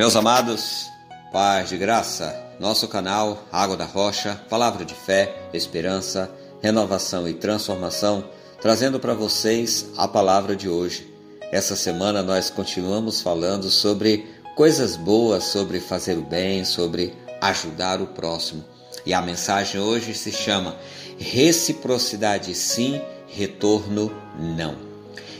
Meus amados, paz de graça, nosso canal Água da Rocha, palavra de fé, esperança, renovação e transformação, trazendo para vocês a palavra de hoje. Essa semana nós continuamos falando sobre coisas boas, sobre fazer o bem, sobre ajudar o próximo. E a mensagem hoje se chama Reciprocidade sim, retorno não.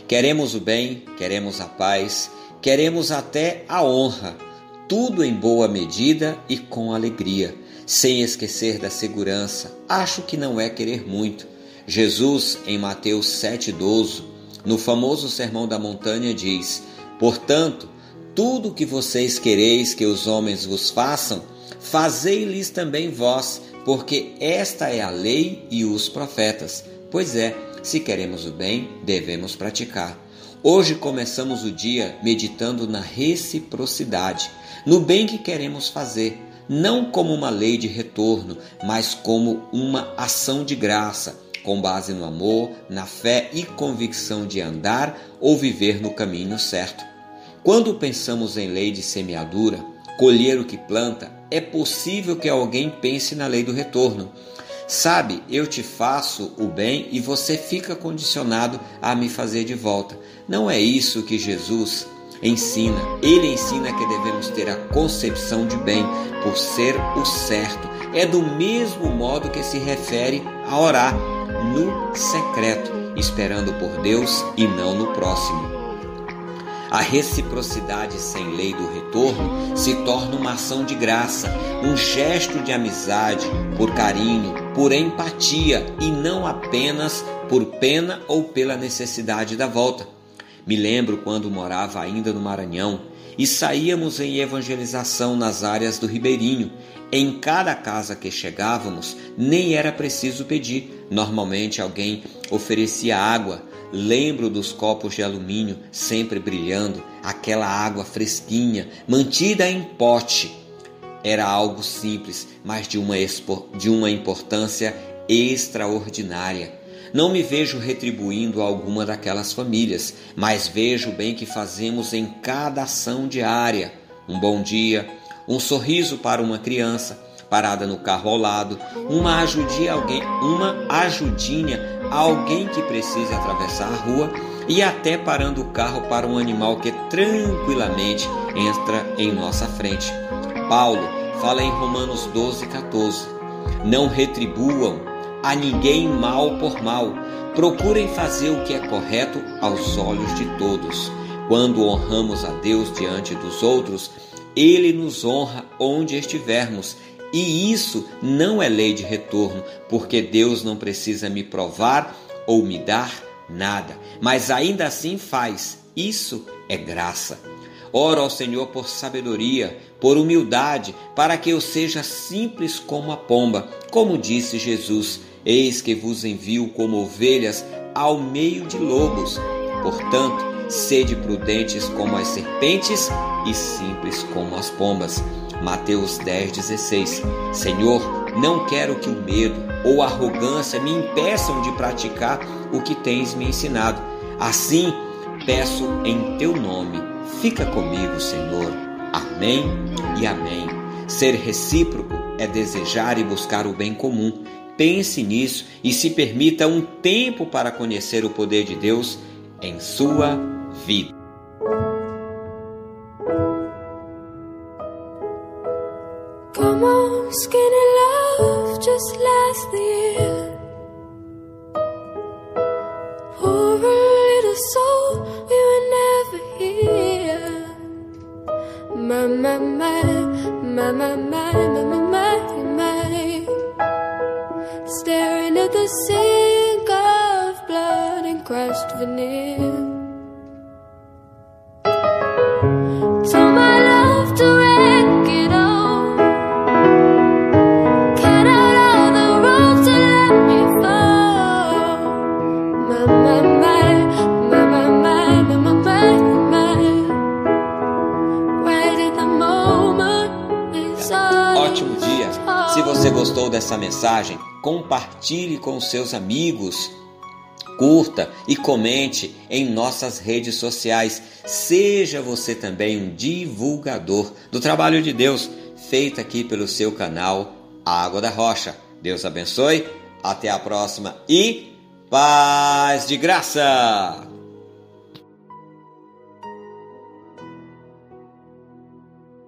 Queremos o bem, queremos a paz, queremos até a honra tudo em boa medida e com alegria, sem esquecer da segurança. Acho que não é querer muito. Jesus, em Mateus 7,12, no famoso Sermão da Montanha, diz: Portanto, tudo o que vocês quereis que os homens vos façam, fazei-lhes também vós, porque esta é a lei e os profetas. Pois é, se queremos o bem, devemos praticar. Hoje começamos o dia meditando na reciprocidade, no bem que queremos fazer, não como uma lei de retorno, mas como uma ação de graça, com base no amor, na fé e convicção de andar ou viver no caminho certo. Quando pensamos em lei de semeadura, colher o que planta, é possível que alguém pense na lei do retorno. Sabe, eu te faço o bem e você fica condicionado a me fazer de volta. Não é isso que Jesus ensina. Ele ensina que devemos ter a concepção de bem por ser o certo. É do mesmo modo que se refere a orar no secreto, esperando por Deus e não no próximo. A reciprocidade sem lei do retorno se torna uma ação de graça, um gesto de amizade, por carinho, por empatia e não apenas por pena ou pela necessidade da volta. Me lembro quando morava ainda no Maranhão e saíamos em evangelização nas áreas do Ribeirinho. Em cada casa que chegávamos, nem era preciso pedir. Normalmente alguém oferecia água, Lembro dos copos de alumínio sempre brilhando, aquela água fresquinha, mantida em pote. Era algo simples, mas de uma, de uma importância extraordinária. Não me vejo retribuindo alguma daquelas famílias, mas vejo o bem que fazemos em cada ação diária. Um bom dia, um sorriso para uma criança parada no carro ao lado, uma ajudinha alguém, uma ajudinha a alguém que precise atravessar a rua e até parando o carro para um animal que tranquilamente entra em nossa frente. Paulo fala em Romanos 12, 14: Não retribuam a ninguém mal por mal, procurem fazer o que é correto aos olhos de todos. Quando honramos a Deus diante dos outros, Ele nos honra onde estivermos e isso não é lei de retorno, porque Deus não precisa me provar ou me dar nada, mas ainda assim faz. Isso é graça. Oro ao Senhor por sabedoria, por humildade, para que eu seja simples como a pomba, como disse Jesus: Eis que vos envio como ovelhas ao meio de lobos. Portanto, sede prudentes como as serpentes e simples como as pombas. Mateus 10,16 Senhor, não quero que o medo ou a arrogância me impeçam de praticar o que tens me ensinado. Assim, peço em teu nome, fica comigo, Senhor. Amém e amém. Ser recíproco é desejar e buscar o bem comum. Pense nisso e se permita um tempo para conhecer o poder de Deus em sua vida. skinny love just last the My, my, my, my, my, my, my, my, Staring at the sink of blood and crushed veneer. Você gostou dessa mensagem, compartilhe com seus amigos. curta e comente em nossas redes sociais. Seja você também um divulgador do trabalho de Deus feito aqui pelo seu canal Água da Rocha. Deus abençoe, até a próxima e paz de graça!